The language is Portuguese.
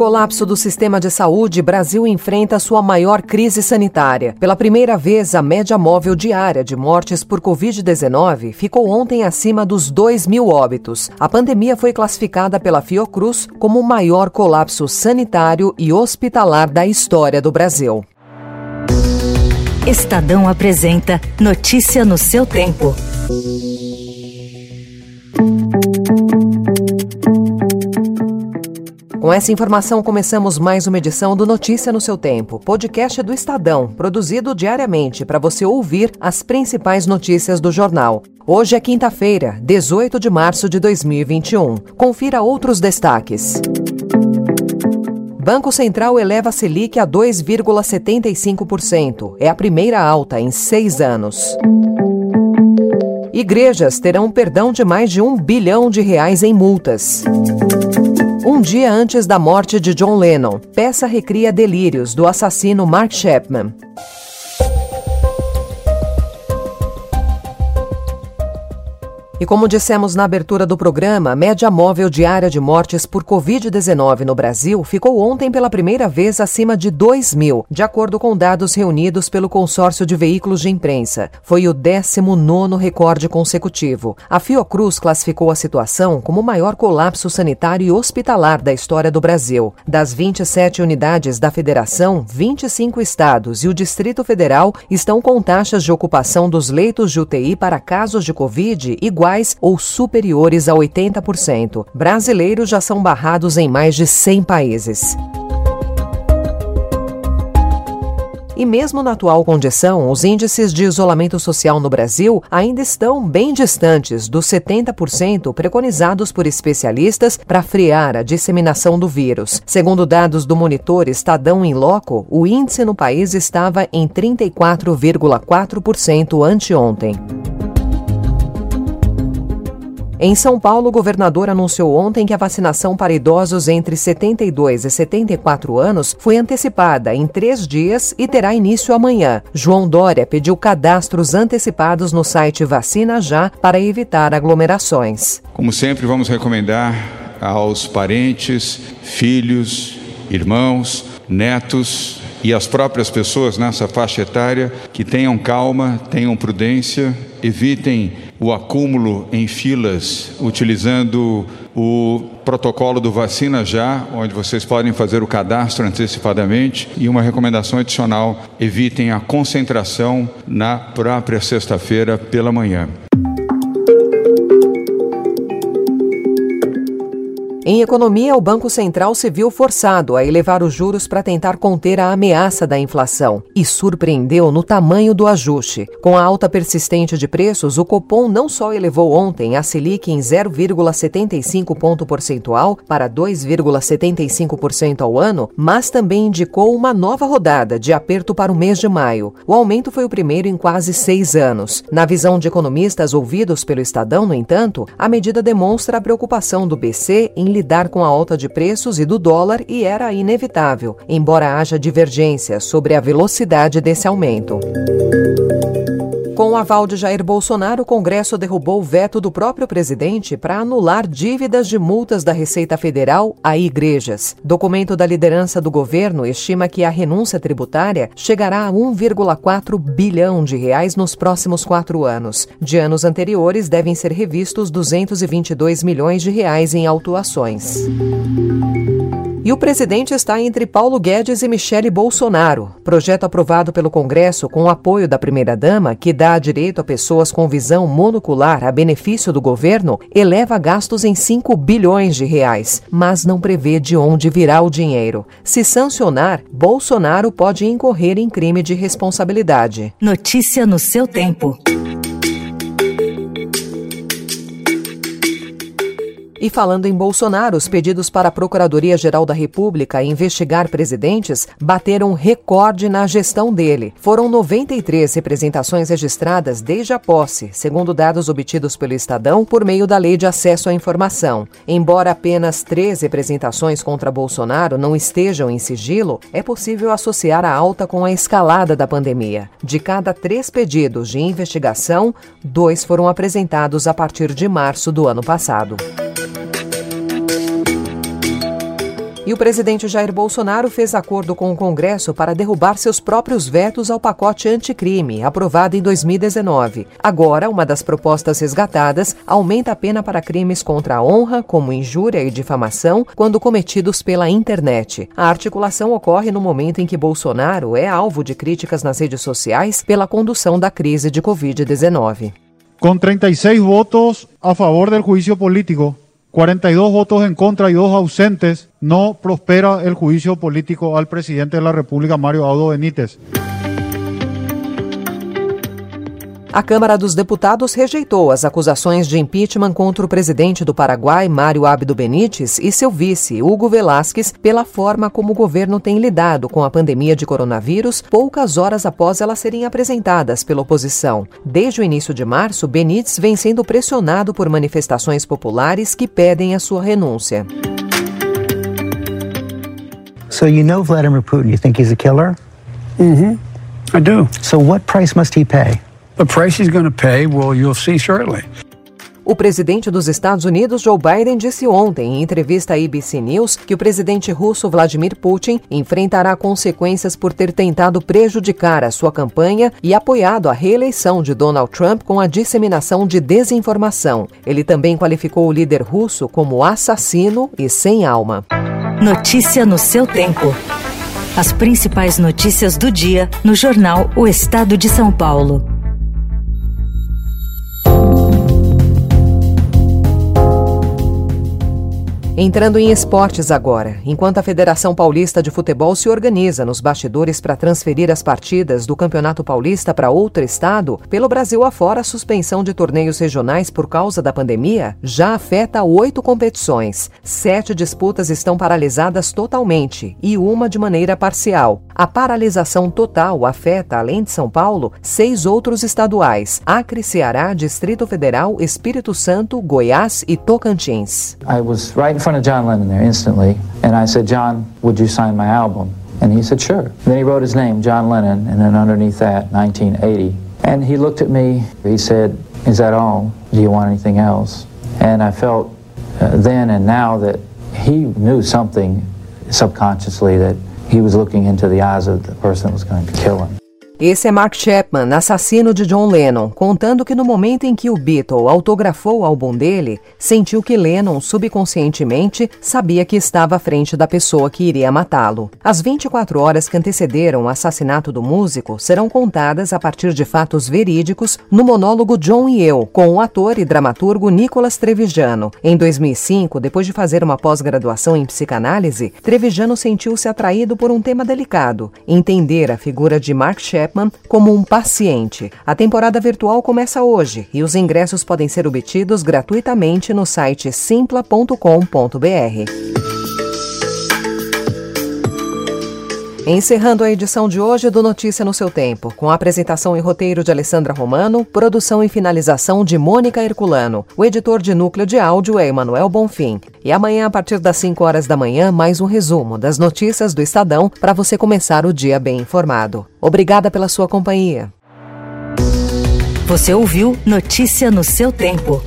colapso do sistema de saúde, Brasil enfrenta sua maior crise sanitária. Pela primeira vez, a média móvel diária de mortes por Covid-19 ficou ontem acima dos 2 mil óbitos. A pandemia foi classificada pela Fiocruz como o maior colapso sanitário e hospitalar da história do Brasil. Estadão apresenta Notícia no seu tempo. Com essa informação, começamos mais uma edição do Notícia no seu Tempo, podcast do Estadão, produzido diariamente para você ouvir as principais notícias do jornal. Hoje é quinta-feira, 18 de março de 2021. Confira outros destaques. Banco Central eleva a Selic a 2,75%. É a primeira alta em seis anos. Igrejas terão perdão de mais de um bilhão de reais em multas. Um dia antes da morte de John Lennon, peça recria delírios do assassino Mark Chapman. E como dissemos na abertura do programa, a média móvel diária de mortes por Covid-19 no Brasil ficou ontem pela primeira vez acima de 2 mil, de acordo com dados reunidos pelo consórcio de veículos de imprensa. Foi o 19 recorde consecutivo. A Fiocruz classificou a situação como o maior colapso sanitário e hospitalar da história do Brasil. Das 27 unidades da federação, 25 estados e o Distrito Federal estão com taxas de ocupação dos leitos de UTI para casos de Covid iguais iguais ou superiores a 80%. Brasileiros já são barrados em mais de 100 países. E mesmo na atual condição, os índices de isolamento social no Brasil ainda estão bem distantes dos 70% preconizados por especialistas para frear a disseminação do vírus. Segundo dados do monitor Estadão em Loco, o índice no país estava em 34,4% anteontem. Em São Paulo, o governador anunciou ontem que a vacinação para idosos entre 72 e 74 anos foi antecipada em três dias e terá início amanhã. João Dória pediu cadastros antecipados no site Vacina Já para evitar aglomerações. Como sempre, vamos recomendar aos parentes, filhos, irmãos, netos e as próprias pessoas nessa faixa etária que tenham calma, tenham prudência, evitem o acúmulo em filas utilizando o protocolo do Vacina Já, onde vocês podem fazer o cadastro antecipadamente. E uma recomendação adicional: evitem a concentração na própria sexta-feira pela manhã. Em economia, o Banco Central se viu forçado a elevar os juros para tentar conter a ameaça da inflação e surpreendeu no tamanho do ajuste. Com a alta persistente de preços, o Copom não só elevou ontem a Selic em 0,75 ponto percentual para 2,75% ao ano, mas também indicou uma nova rodada de aperto para o mês de maio. O aumento foi o primeiro em quase seis anos. Na visão de economistas ouvidos pelo Estadão, no entanto, a medida demonstra a preocupação do BC em lidar com a alta de preços e do dólar e era inevitável, embora haja divergências sobre a velocidade desse aumento. Com o aval de Jair Bolsonaro, o Congresso derrubou o veto do próprio presidente para anular dívidas de multas da Receita Federal a igrejas. Documento da liderança do governo estima que a renúncia tributária chegará a 1,4 bilhão de reais nos próximos quatro anos. De anos anteriores, devem ser revistos 222 milhões de reais em autuações. E o presidente está entre Paulo Guedes e Michele Bolsonaro. Projeto aprovado pelo Congresso com o apoio da primeira-dama, que dá direito a pessoas com visão monocular a benefício do governo, eleva gastos em 5 bilhões de reais, mas não prevê de onde virá o dinheiro. Se sancionar, Bolsonaro pode incorrer em crime de responsabilidade. Notícia no seu tempo. E falando em Bolsonaro, os pedidos para a Procuradoria-Geral da República investigar presidentes bateram recorde na gestão dele. Foram 93 representações registradas desde a posse, segundo dados obtidos pelo Estadão por meio da Lei de Acesso à Informação. Embora apenas três representações contra Bolsonaro não estejam em sigilo, é possível associar a alta com a escalada da pandemia. De cada três pedidos de investigação, dois foram apresentados a partir de março do ano passado. E o presidente Jair Bolsonaro fez acordo com o Congresso para derrubar seus próprios vetos ao pacote anticrime, aprovado em 2019. Agora, uma das propostas resgatadas aumenta a pena para crimes contra a honra, como injúria e difamação, quando cometidos pela internet. A articulação ocorre no momento em que Bolsonaro é alvo de críticas nas redes sociais pela condução da crise de Covid-19. Com 36 votos a favor do juízo político, 42 votos en contra y dos ausentes, no prospera el juicio político al presidente de la República, Mario Audo Benítez. A Câmara dos Deputados rejeitou as acusações de impeachment contra o presidente do Paraguai, Mário Abdo Benítez, e seu vice, Hugo Velasquez, pela forma como o governo tem lidado com a pandemia de coronavírus poucas horas após elas serem apresentadas pela oposição. Desde o início de março, Benítez vem sendo pressionado por manifestações populares que pedem a sua renúncia. So you know Vladimir Putin, you think he's a killer? Mm-hmm. I do. So what price must he pay? The price he's going to pay, well, you'll see shortly. O presidente dos Estados Unidos, Joe Biden, disse ontem, em entrevista à ABC News, que o presidente russo Vladimir Putin enfrentará consequências por ter tentado prejudicar a sua campanha e apoiado a reeleição de Donald Trump com a disseminação de desinformação. Ele também qualificou o líder russo como assassino e sem alma. Notícia no seu tempo. As principais notícias do dia no jornal O Estado de São Paulo. Entrando em esportes agora, enquanto a Federação Paulista de Futebol se organiza nos bastidores para transferir as partidas do Campeonato Paulista para outro estado, pelo Brasil afora a suspensão de torneios regionais por causa da pandemia já afeta oito competições. Sete disputas estão paralisadas totalmente e uma de maneira parcial. A paralisação total afeta, além de São Paulo, seis outros estaduais: Acre, Ceará, Distrito Federal, Espírito Santo, Goiás e Tocantins. I was right in front of John Lennon there instantly, and I said, John, would you sign my album? And he said, sure. Then he wrote his name, John Lennon, and then underneath that, 1980. And he looked at me, he said, is that all? Do you want anything else? And I felt uh, then and now that he knew something subconsciously that he was looking into the eyes of the person that was going to kill him. Esse é Mark Chapman, assassino de John Lennon, contando que no momento em que o Beatle autografou o álbum dele, sentiu que Lennon subconscientemente sabia que estava à frente da pessoa que iria matá-lo. As 24 horas que antecederam o assassinato do músico serão contadas a partir de fatos verídicos no monólogo John e Eu, com o ator e dramaturgo Nicolas Trevigiano. Em 2005, depois de fazer uma pós-graduação em psicanálise, Trevigiano sentiu-se atraído por um tema delicado, entender a figura de Mark Chapman Chapman como um paciente. A temporada virtual começa hoje e os ingressos podem ser obtidos gratuitamente no site simpla.com.br. Encerrando a edição de hoje do Notícia no seu Tempo, com a apresentação e roteiro de Alessandra Romano, produção e finalização de Mônica Herculano. O editor de núcleo de áudio é Emanuel Bonfim. E amanhã, a partir das 5 horas da manhã, mais um resumo das notícias do Estadão para você começar o dia bem informado. Obrigada pela sua companhia. Você ouviu Notícia no seu tempo.